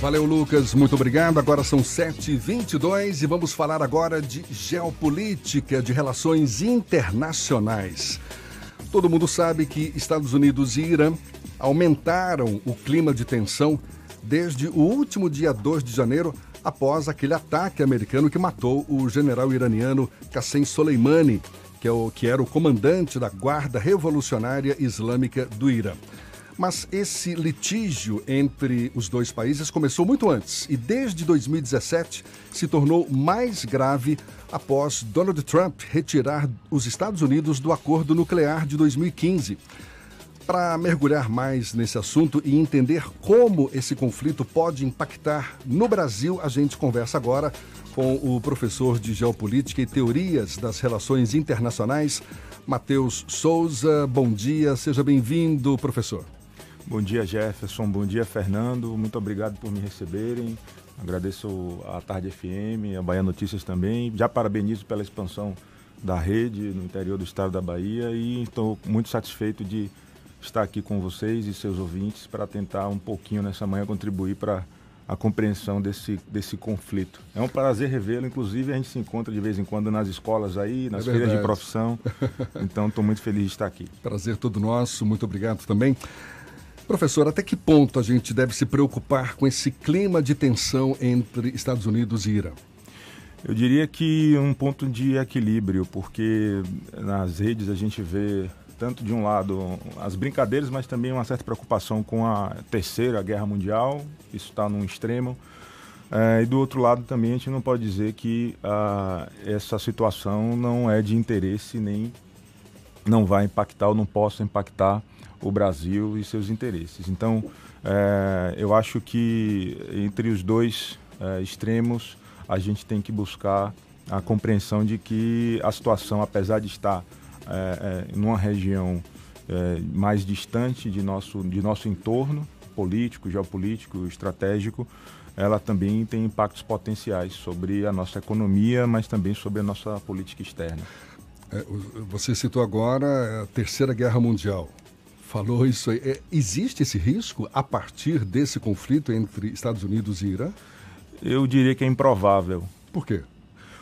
Valeu, Lucas. Muito obrigado. Agora são 7h22 e vamos falar agora de geopolítica, de relações internacionais. Todo mundo sabe que Estados Unidos e Irã aumentaram o clima de tensão desde o último dia 2 de janeiro, após aquele ataque americano que matou o general iraniano Qassem Soleimani, que, é o, que era o comandante da Guarda Revolucionária Islâmica do Irã. Mas esse litígio entre os dois países começou muito antes e desde 2017 se tornou mais grave após Donald Trump retirar os Estados Unidos do acordo nuclear de 2015. Para mergulhar mais nesse assunto e entender como esse conflito pode impactar no Brasil, a gente conversa agora com o professor de Geopolítica e Teorias das Relações Internacionais, Matheus Souza. Bom dia, seja bem-vindo, professor. Bom dia, Jefferson. Bom dia, Fernando. Muito obrigado por me receberem. Agradeço a Tarde FM, a Bahia Notícias também. Já parabenizo pela expansão da rede no interior do estado da Bahia e estou muito satisfeito de estar aqui com vocês e seus ouvintes para tentar um pouquinho nessa manhã contribuir para a compreensão desse, desse conflito. É um prazer revê-lo, inclusive a gente se encontra de vez em quando nas escolas aí, nas é feiras de profissão. Então estou muito feliz de estar aqui. Prazer todo nosso, muito obrigado também. Professor, até que ponto a gente deve se preocupar com esse clima de tensão entre Estados Unidos e Irã? Eu diria que um ponto de equilíbrio, porque nas redes a gente vê tanto de um lado as brincadeiras, mas também uma certa preocupação com a terceira guerra mundial, isso está num extremo. É, e do outro lado também a gente não pode dizer que ah, essa situação não é de interesse nem não vai impactar ou não possa impactar o Brasil e seus interesses. Então, é, eu acho que entre os dois é, extremos a gente tem que buscar a compreensão de que a situação, apesar de estar é, numa região mais distante de nosso, de nosso entorno político, geopolítico, estratégico, ela também tem impactos potenciais sobre a nossa economia, mas também sobre a nossa política externa. É, você citou agora a Terceira Guerra Mundial falou isso aí. É, existe esse risco a partir desse conflito entre Estados Unidos e Irã? Eu diria que é improvável. Por quê?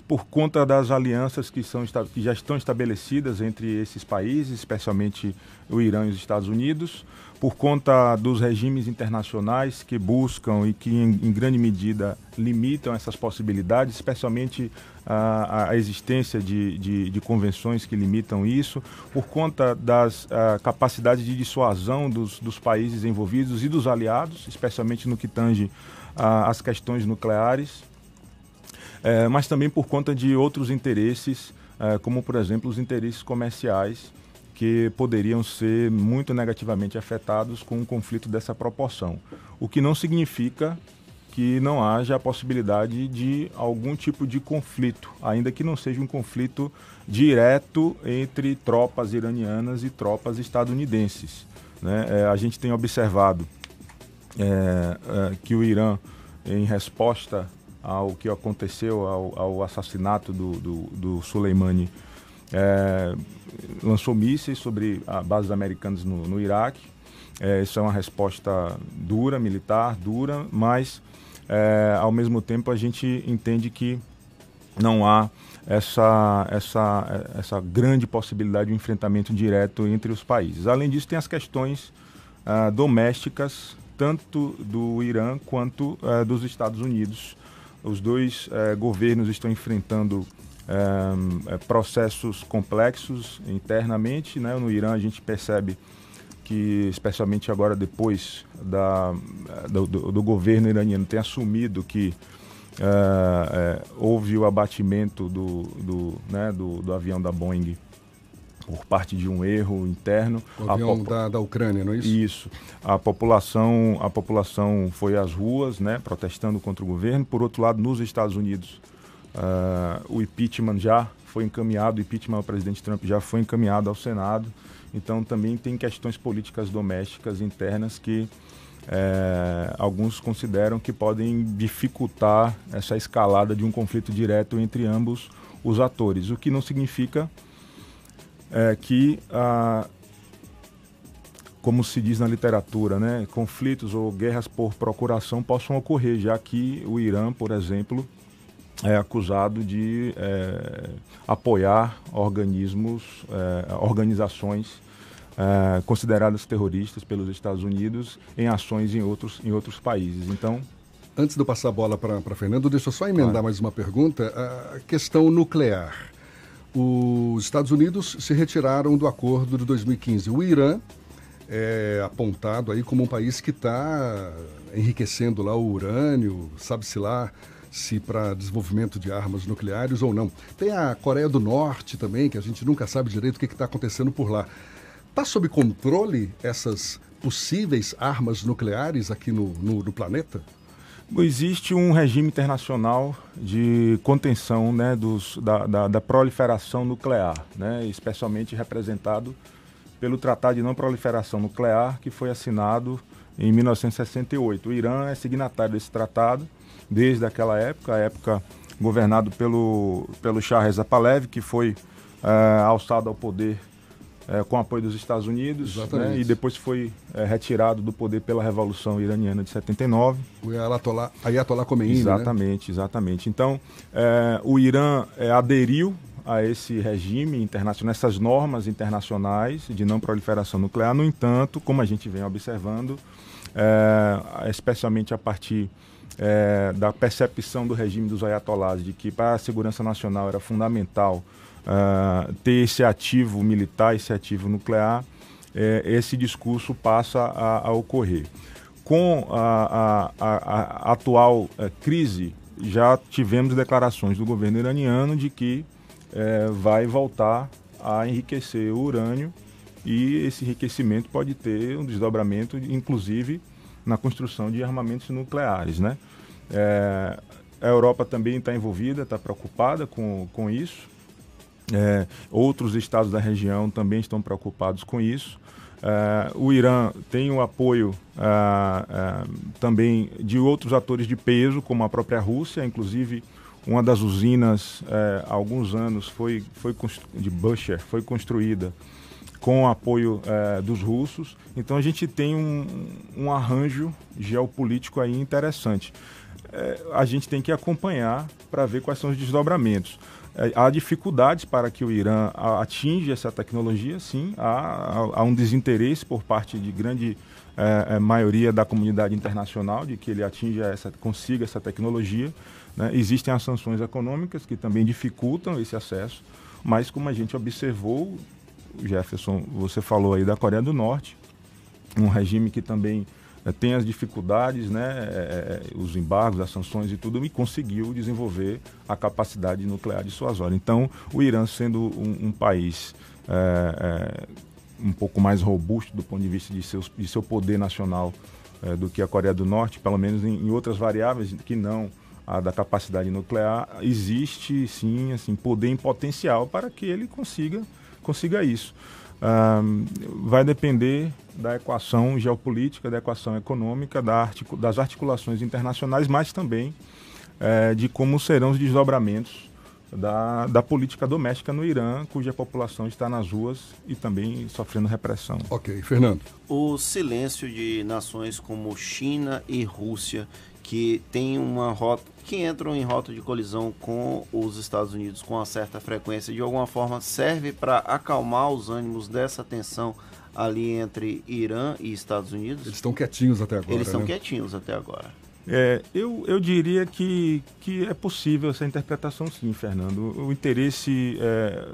Por conta das alianças que, são, que já estão estabelecidas entre esses países, especialmente o Irã e os Estados Unidos, por conta dos regimes internacionais que buscam e que, em, em grande medida, limitam essas possibilidades, especialmente a, a existência de, de, de, convenções que limitam isso, por conta das capacidades de dissuasão dos, dos, países envolvidos e dos aliados, especialmente no que tange às questões nucleares, é, mas também por conta de outros interesses, é, como, por exemplo, os interesses comerciais que poderiam ser muito negativamente afetados com um conflito dessa proporção. O que não significa que não haja a possibilidade de algum tipo de conflito, ainda que não seja um conflito direto entre tropas iranianas e tropas estadunidenses. Né? É, a gente tem observado é, é, que o Irã, em resposta ao que aconteceu, ao, ao assassinato do, do, do Soleimani, é, lançou mísseis sobre bases americanas no, no Iraque. É, isso é uma resposta dura, militar, dura, mas é, ao mesmo tempo a gente entende que não há essa, essa, essa grande possibilidade de um enfrentamento direto entre os países. Além disso, tem as questões ah, domésticas, tanto do Irã quanto ah, dos Estados Unidos. Os dois eh, governos estão enfrentando é, processos complexos internamente. Né? No Irã a gente percebe que, especialmente agora depois da, do, do governo iraniano ter assumido que é, é, houve o abatimento do, do, né, do, do, avião da Boeing por parte de um erro interno. O avião da, da Ucrânia, não é isso? Isso. A população, a população foi às ruas, né, protestando contra o governo. Por outro lado, nos Estados Unidos, Uh, o impeachment já foi encaminhado, o impeachment ao presidente Trump já foi encaminhado ao Senado. Então também tem questões políticas domésticas internas que é, alguns consideram que podem dificultar essa escalada de um conflito direto entre ambos os atores, o que não significa é, que ah, como se diz na literatura, né, conflitos ou guerras por procuração possam ocorrer, já que o Irã, por exemplo, é acusado de é, apoiar organismos, é, organizações é, consideradas terroristas pelos Estados Unidos em ações em outros, em outros países. Então, Antes de eu passar a bola para Fernando, deixa eu só emendar claro. mais uma pergunta. A questão nuclear. Os Estados Unidos se retiraram do acordo de 2015. O Irã é apontado aí como um país que está enriquecendo lá o urânio, sabe-se lá se para desenvolvimento de armas nucleares ou não. Tem a Coreia do Norte também, que a gente nunca sabe direito o que está acontecendo por lá. Está sob controle essas possíveis armas nucleares aqui no, no, no planeta? Existe um regime internacional de contenção né, dos, da, da, da, proliferação nuclear, né, especialmente representado pelo Tratado de Não Proliferação Nuclear, que foi assinado em 1968. O Irã é signatário desse tratado desde aquela época, a época governado pelo, pelo Shah Reza Pahlavi, que foi uh, alçado ao poder é, com apoio dos Estados Unidos, né, e depois foi é, retirado do poder pela Revolução Iraniana de 79. O Ayatollah, Ayatollah Khomeini? Exatamente, né? exatamente. Então, o Irã aderiu a esse regime internacional, essas normas internacionais de não proliferação nuclear. No entanto, como a gente vem observando, é, especialmente a partir é, da percepção do regime dos ayatollahs de que para a segurança nacional era fundamental uh, ter esse ativo militar, esse ativo nuclear, é, esse discurso passa a, a ocorrer. Com a, a, a atual é, crise, já tivemos declarações do governo iraniano de que é, vai voltar a enriquecer o urânio e esse enriquecimento pode ter um desdobramento, inclusive na construção de armamentos nucleares. Né? É, a Europa também está envolvida, está preocupada com, com isso. É, outros estados da região também estão preocupados com isso. É, o Irã tem o apoio é, é, também de outros atores de peso, como a própria Rússia, inclusive uma das usinas é, há alguns anos foi, foi de Busher foi construída com o apoio é, dos russos. Então a gente tem um, um arranjo geopolítico aí interessante. a gente tem que acompanhar para ver quais são os desdobramentos. É, há dificuldades para que o Irã atinja essa tecnologia, sim, há, há um desinteresse por parte de grande é, é, maioria da comunidade internacional de que ele atinja essa, consiga essa tecnologia. Né? Existem as sanções econômicas que também dificultam esse acesso, mas como a gente observou, Jefferson, você falou aí da Coreia do Norte, um regime que também é, tem as dificuldades, né, é, os embargos, as sanções e tudo, e conseguiu desenvolver a capacidade nuclear de suas horas. Então, o Irã sendo um, um país é, um pouco mais robusto do ponto de vista de, seus, de seu poder nacional do que a Coreia do Norte, pelo menos em, em outras variáveis que não a da capacidade nuclear, existe sim assim, poder em potencial para que ele consiga, consiga isso vai depender da equação geopolítica, da equação econômica, da articu das articulações internacionais, mas também é, de como serão os desdobramentos da, da política doméstica no Irã, cuja população está nas ruas e também sofrendo repressão. Ok, Fernando. O silêncio de nações como China e Rússia que tem uma rota que entram em rota de colisão com os Estados Unidos com uma certa frequência, de alguma forma serve para acalmar os ânimos dessa tensão ali entre Irã e Estados Unidos? Eles estão quietinhos até agora. Eles estão né? quietinhos até agora. É, eu, eu diria que, que é possível essa interpretação sim, Fernando. O interesse é,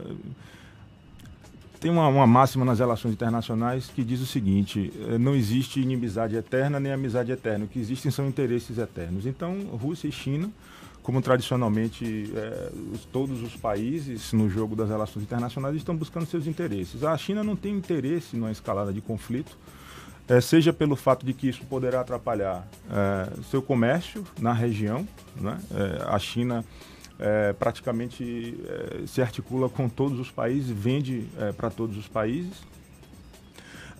tem uma, uma, máxima nas relações internacionais que diz o seguinte: eh, não existe inimizade eterna nem amizade eterna. O que existem são interesses eternos. Então, Rússia e China, como tradicionalmente é, os, todos os países no jogo das relações internacionais, estão buscando seus interesses. A China não tem interesse numa escalada de conflito. É, seja pelo fato de que isso poderá atrapalhar é, seu comércio na região. Né? a China é, praticamente é, se articula com todos os países, vende é, para todos os países.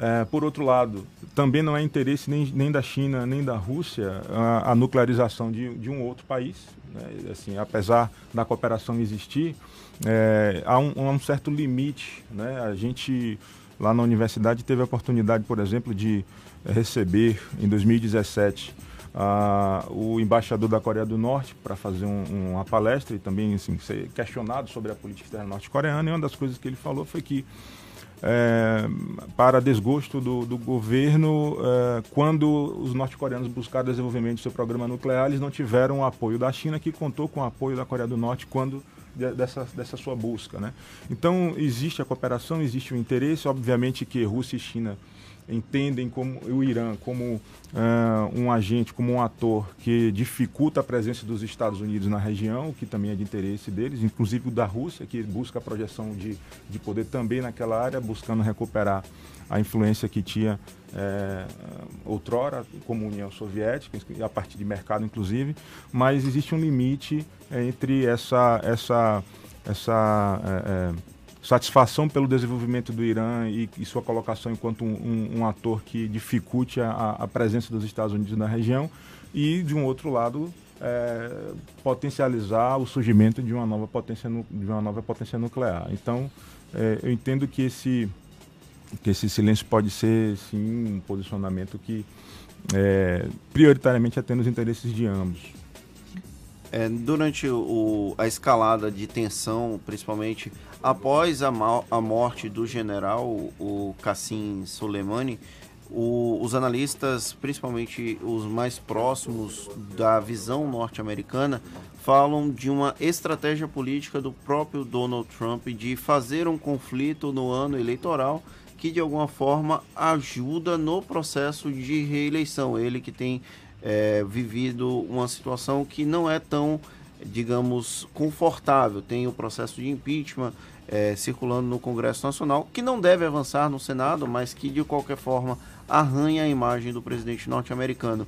É, por outro lado, também não é interesse nem, nem da China nem da Rússia a, a nuclearização de, de, um outro país. Né? Assim, apesar da cooperação existir, é, há um, um, certo limite. Né? A gente lá na universidade teve a oportunidade, por exemplo, de receber em 2017 uh, o embaixador da Coreia do Norte para fazer um, uma palestra e também assim, ser questionado sobre a política externa norte-coreana. E uma das coisas que ele falou foi que é, para desgosto do, do governo, é, quando os norte-coreanos buscaram desenvolvimento do seu programa nuclear, eles não tiveram o apoio da China, que contou com o apoio da Coreia do Norte quando dessa, dessa sua busca. Né? Então, existe a cooperação, existe o interesse, obviamente que Rússia e China entendem como o Irã como uh, um agente, como um ator que dificulta a presença dos Estados Unidos na região, o que também é de interesse deles, inclusive o da Rússia, que busca a projeção de, de poder também naquela área, buscando recuperar a influência que tinha é, outrora como União Soviética, a partir de mercado inclusive, mas existe um limite entre essa, essa, essa é, é, satisfação pelo desenvolvimento do Irã e, e sua colocação enquanto um, um, um ator que dificulte a, a, presença dos Estados Unidos na região e, de um outro lado, é, potencializar o surgimento de uma nova potência, de uma nova potência nuclear. Então, é, eu entendo que esse, que esse silêncio pode ser, sim, um posicionamento que é, prioritariamente atende os interesses de ambos. É, durante o, a escalada de tensão, principalmente após a, a morte do general, o Qassim Soleimani, o, os analistas, principalmente os mais próximos da visão norte-americana, falam de uma estratégia política do próprio Donald Trump de fazer um conflito no ano eleitoral que de alguma forma ajuda no processo de reeleição. Ele que tem é, vivido uma situação que não é tão, digamos, confortável. Tem o processo de impeachment é, circulando no Congresso Nacional, que não deve avançar no Senado, mas que de qualquer forma arranha a imagem do presidente norte-americano.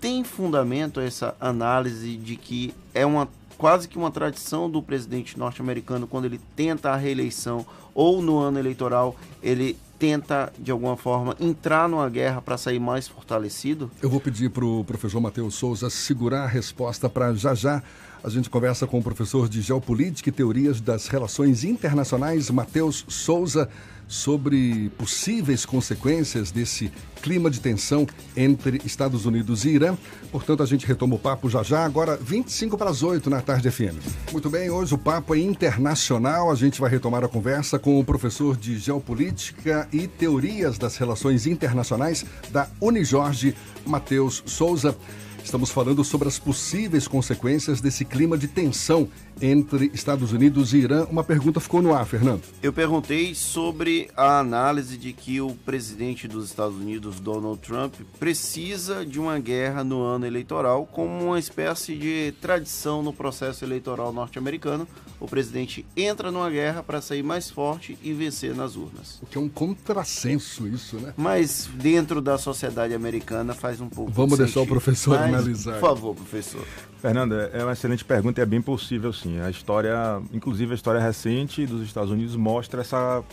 Tem fundamento essa análise de que é uma quase que uma tradição do presidente norte-americano quando ele tenta a reeleição ou no ano eleitoral ele tenta, de alguma forma, entrar numa guerra para sair mais fortalecido? Eu vou pedir para o professor Matheus Souza segurar a resposta para já já. A gente conversa com o professor de Geopolítica e Teorias das Relações Internacionais, Matheus Souza sobre possíveis consequências desse clima de tensão entre Estados Unidos e Irã. Portanto, a gente retoma o papo já já, agora 25 para as 8 na tarde FM. Muito bem, hoje o papo é internacional. A gente vai retomar a conversa com o professor de Geopolítica e Teorias das Relações Internacionais da Unijorge, Matheus Souza. Estamos falando sobre as possíveis consequências desse clima de tensão entre Estados Unidos e Irã. Uma pergunta ficou no ar, Fernando. Eu perguntei sobre a análise de que o presidente dos Estados Unidos, Donald Trump, precisa de uma guerra no ano eleitoral como uma espécie de tradição no processo eleitoral norte-americano. O presidente entra numa guerra para sair mais forte e vencer nas urnas. O que é um contrassenso isso, né? Mas dentro da sociedade americana faz um pouco Vamos de deixar sentido. o professor Mas, analisar. Por favor, professor. Fernando, é uma excelente pergunta e é bem possível sim. A história, inclusive a história recente dos Estados Unidos mostra essa,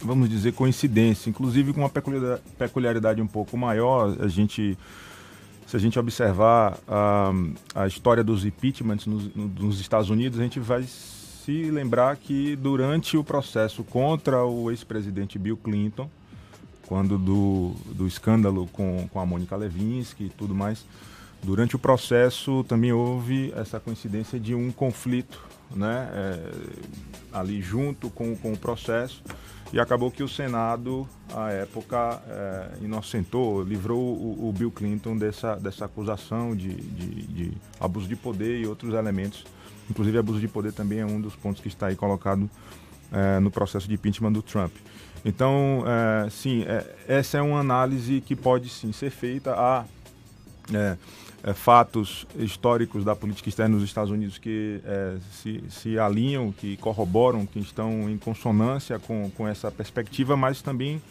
vamos dizer, coincidência, inclusive com uma peculiaridade um pouco maior. A gente, se a gente observar a, a história dos impeachments nos, nos Estados Unidos, a gente vai se lembrar que durante o processo contra o ex-presidente Bill Clinton, quando do, do escândalo com, com a Mônica Levinsky e tudo mais, Durante o processo também houve essa coincidência de um conflito, né, é, ali junto com, com o processo, e acabou que o Senado, à época, é, inocentou, livrou o, o, Bill Clinton dessa, dessa acusação de, de, de, abuso de poder e outros elementos. Inclusive, abuso de poder também é um dos pontos que está aí colocado é, no processo de impeachment do Trump. Então, é, sim, é, essa é uma análise que pode sim ser feita. A, é, é, fatos históricos da política externa dos Estados Unidos que é, se, se alinham, que corroboram, que estão em consonância com, com essa perspectiva, mas também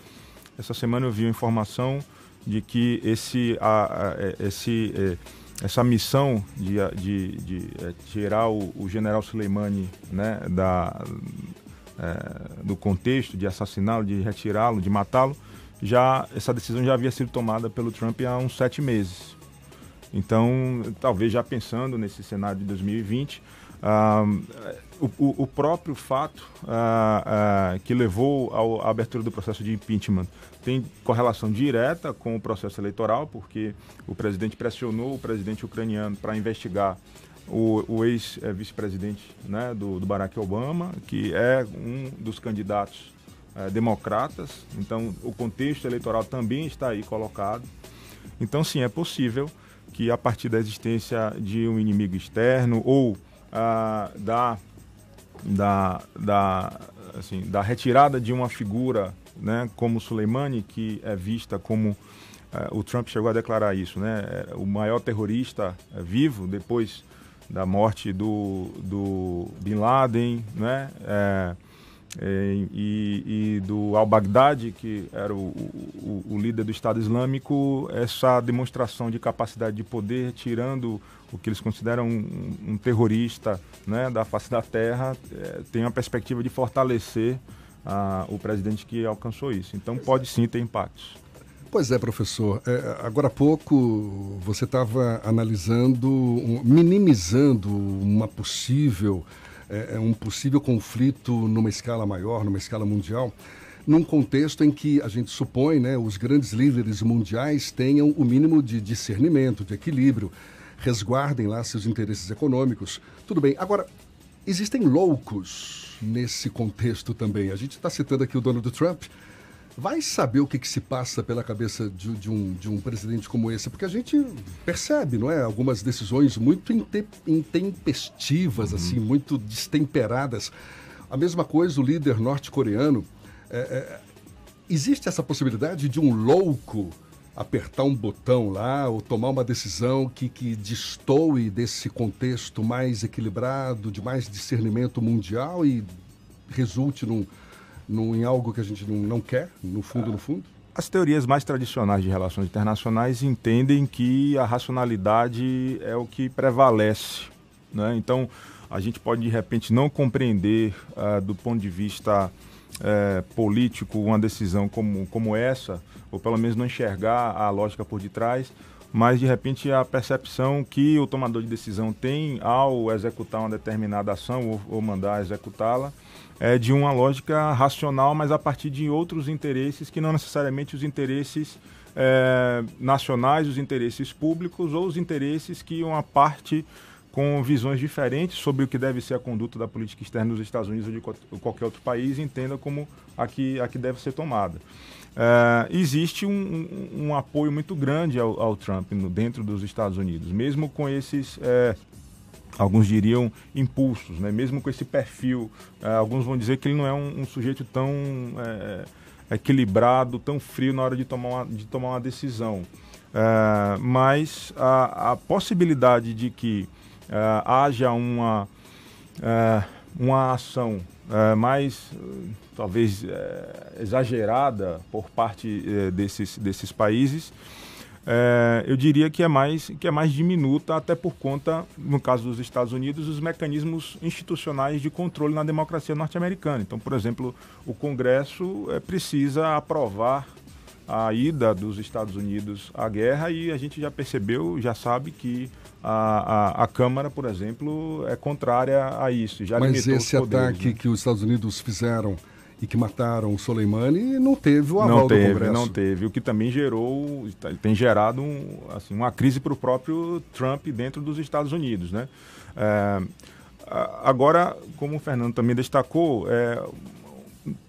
essa semana eu vi informação de que esse, a, a, é, esse, é, essa missão de, de, de é, tirar o, o, general Soleimani né, da, é, do contexto, de assassiná-lo, de retirá-lo, de matá-lo, já essa decisão já havia sido tomada pelo Trump há uns sete meses. Então, talvez já pensando nesse cenário de 2020, o, o, próprio fato uh, uh, que levou à abertura do processo de impeachment tem correlação direta com o processo eleitoral, porque o presidente pressionou o presidente ucraniano para investigar o, o ex-vice-presidente né, do, do, Barack Obama, que é um dos candidatos uh, democratas. Então, o contexto eleitoral também está aí colocado. Então, sim, é possível que a partir da existência de um inimigo externo ou da da, da, assim, da retirada de uma figura né, como Soleimani, que é vista como. Uh, o Trump chegou a declarar isso, né? É o maior terrorista uh, vivo depois da morte do, do Bin Laden, né? E, e, do al-Baghdadi, que era o, o, o, líder do Estado Islâmico, essa demonstração de capacidade de poder, tirando o que eles consideram um, um terrorista né, da face da terra, é, tem uma perspectiva de fortalecer a, o presidente que alcançou isso. Então pode sim ter impactos. Pois é, professor. É, agora há pouco você estava analisando, minimizando uma possível é, é, um possível conflito numa escala maior, numa escala mundial, num contexto em que a gente supõe, né, os grandes líderes mundiais tenham o mínimo de discernimento, de equilíbrio, resguardem lá seus interesses econômicos. Tudo bem. Agora, existem loucos nesse contexto também. A gente está citando aqui o Donald Trump, Vai saber o que, que se passa pela cabeça de, de, um, de um presidente como esse, porque a gente percebe, não é? Algumas decisões muito intempestivas, uhum. assim, muito destemperadas. A mesma coisa o líder norte-coreano. É, é, existe essa possibilidade de um louco apertar um botão lá ou tomar uma decisão que, que destoe desse contexto mais equilibrado, de mais discernimento mundial e resulte num, em algo que a gente não, não quer, no fundo, no fundo? As teorias mais tradicionais de relações internacionais entendem que a racionalidade é o que prevalece. Né? Então, a gente pode, de repente, não compreender, uh, do ponto de vista uh, político, uma decisão como, como essa, ou pelo menos não enxergar a lógica por detrás, mas, de repente, a percepção que o tomador de decisão tem ao executar uma determinada ação ou, ou mandar executá-la é, de uma lógica racional, mas a partir de outros interesses que não necessariamente os interesses é, nacionais, os interesses públicos ou os interesses que uma parte com visões diferentes sobre o que deve ser a conduta da política externa dos Estados Unidos ou de qualquer outro país entenda como a que, a que deve ser tomada. É, existe um, um, um, apoio muito grande ao, ao Trump no, dentro dos Estados Unidos, mesmo com esses é, alguns diriam impulsos, né? mesmo com esse perfil. É, alguns vão dizer que ele não é um, um sujeito tão é, equilibrado, tão frio na hora de tomar uma, de tomar uma decisão. É, mas a, a, possibilidade de que é, haja uma, uma ação é, mais, talvez, exagerada por parte desses, desses países é, eu diria que é mais que é mais diminuta até por conta, no caso dos Estados Unidos, dos mecanismos institucionais de controle na democracia norte-americana. Então, por exemplo, o Congresso é, precisa aprovar a ida dos Estados Unidos à guerra e a gente já percebeu, já sabe que a, a, a Câmara, por exemplo, é contrária a isso. Já Mas esse ataque né? que os Estados Unidos fizeram e que mataram o Soleimani não teve o aval não teve, do Congresso. Não teve, o que também gerou, tem gerado um, assim, uma crise para o próprio Trump dentro dos Estados Unidos. Né? É, agora, como o Fernando também destacou, é,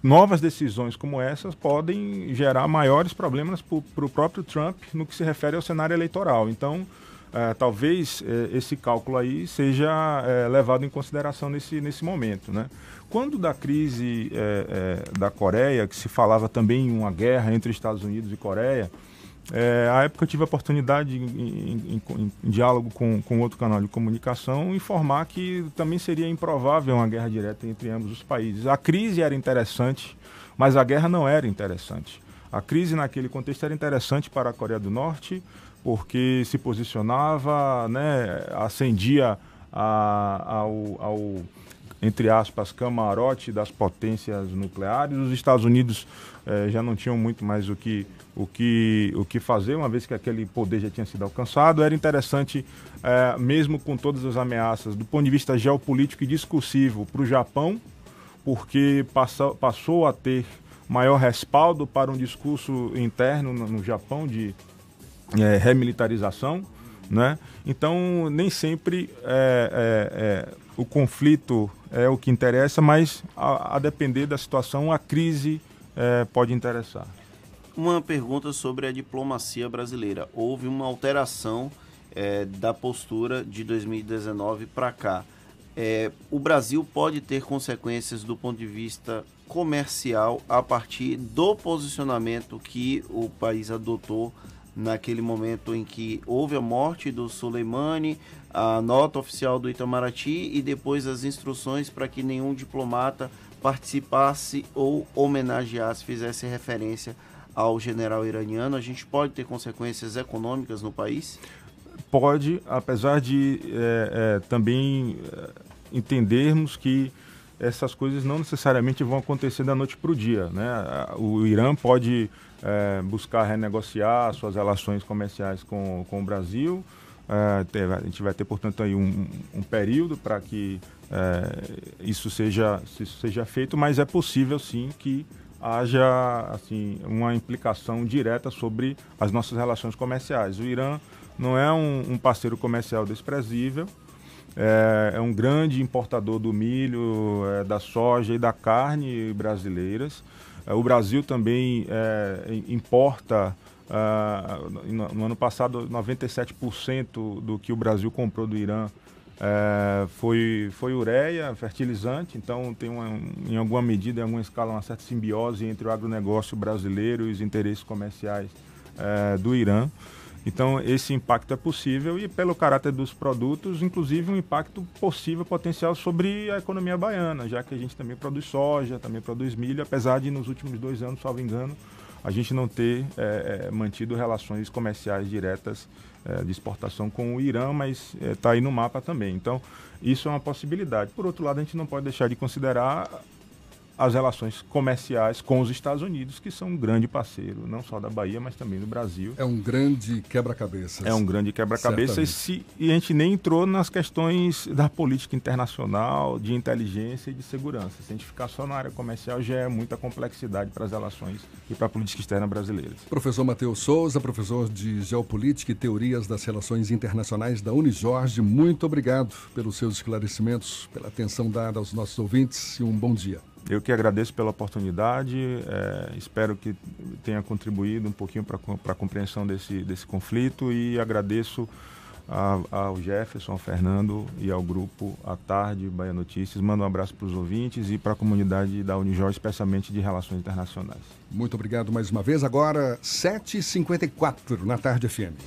novas decisões como essas podem gerar maiores problemas para o próprio Trump no que se refere ao cenário eleitoral. Então, é, talvez é, esse cálculo aí seja é, levado em consideração nesse, nesse momento. Né? Quando da crise da Coreia, que se falava também em uma guerra entre Estados Unidos e Coreia, é, à época eu tive a oportunidade, em, em, em, em, diálogo com, com outro canal de comunicação, informar que também seria improvável uma guerra direta entre ambos os países. A crise era interessante, mas a guerra não era interessante. A crise naquele contexto era interessante para a Coreia do Norte, porque se posicionava, né, ascendia a, ao, ao entre aspas, camarote das potências nucleares. Os Estados Unidos eh, já não tinham muito mais o que, o, que, o que fazer, uma vez que aquele poder já tinha sido alcançado. Era interessante, eh, mesmo com todas as ameaças, do ponto de vista geopolítico e discursivo, para o Japão, porque passou, passou a ter maior respaldo para um discurso interno no, no Japão de eh, remilitarização. Né? Então, nem sempre é, é, é, o conflito é o que interessa, mas a, a depender da situação, a crise é, pode interessar. Uma pergunta sobre a diplomacia brasileira. Houve uma alteração é, da postura de 2019 para cá. É, o Brasil pode ter consequências do ponto de vista comercial a partir do posicionamento que o país adotou naquele momento em que houve a morte do Soleimani, a nota oficial do Itamaraty e depois as instruções para que nenhum diplomata participasse ou homenageasse, fizesse referência ao general iraniano. A gente pode ter consequências econômicas no país? Pode, apesar de é, é, também é, entendermos que essas coisas não necessariamente vão acontecer da noite para o dia. Né? O Irã pode é, buscar renegociar suas relações comerciais com, com o Brasil. É, a gente vai ter, portanto, aí um, um período para que é, isso, seja, isso seja feito, mas é possível sim que haja assim, uma implicação direta sobre as nossas relações comerciais. O Irã não é um, um parceiro comercial desprezível, é, é um grande importador do milho, é, da soja e da carne brasileiras. É, o Brasil também é, importa, uh, no, no, ano passado, 97% do que o Brasil comprou do Irã é, foi, foi ureia, fertilizante, então tem uma, em alguma medida, em alguma escala, uma certa simbiose entre o agronegócio brasileiro e os interesses comerciais é, do Irã. Então, esse impacto é possível e, pelo caráter dos produtos, inclusive um impacto possível, potencial sobre a economia baiana, já que a gente também produz soja, também produz milho, apesar de nos últimos dois anos, salvo engano, a gente não ter é, mantido relações comerciais diretas é, de exportação com o Irã, mas está é, aí no mapa também. Então, isso é uma possibilidade. Por outro lado, a gente não pode deixar de considerar as relações comerciais com os Estados Unidos, que são um grande parceiro, não só da Bahia, mas também do Brasil. É um grande quebra-cabeças. É um grande quebra-cabeças e, e a gente nem entrou nas questões da política internacional, de inteligência e de segurança. Se a gente ficar só na área comercial, já é muita complexidade para as relações e para a política externa brasileira. Professor Matheus Souza, professor de Geopolítica e Teorias das Relações Internacionais da Unijorge, muito obrigado pelos seus esclarecimentos, pela atenção dada aos nossos ouvintes e um bom dia. Eu que agradeço pela oportunidade, é, espero que tenha contribuído um pouquinho para a compreensão desse, desse conflito e agradeço a, ao Jefferson, ao Fernando e ao grupo à tarde, Bahia Notícias. Mando um abraço para os ouvintes e para a comunidade da Unijó, especialmente de Relações Internacionais. Muito obrigado mais uma vez. Agora, 7h54 na Tarde FM.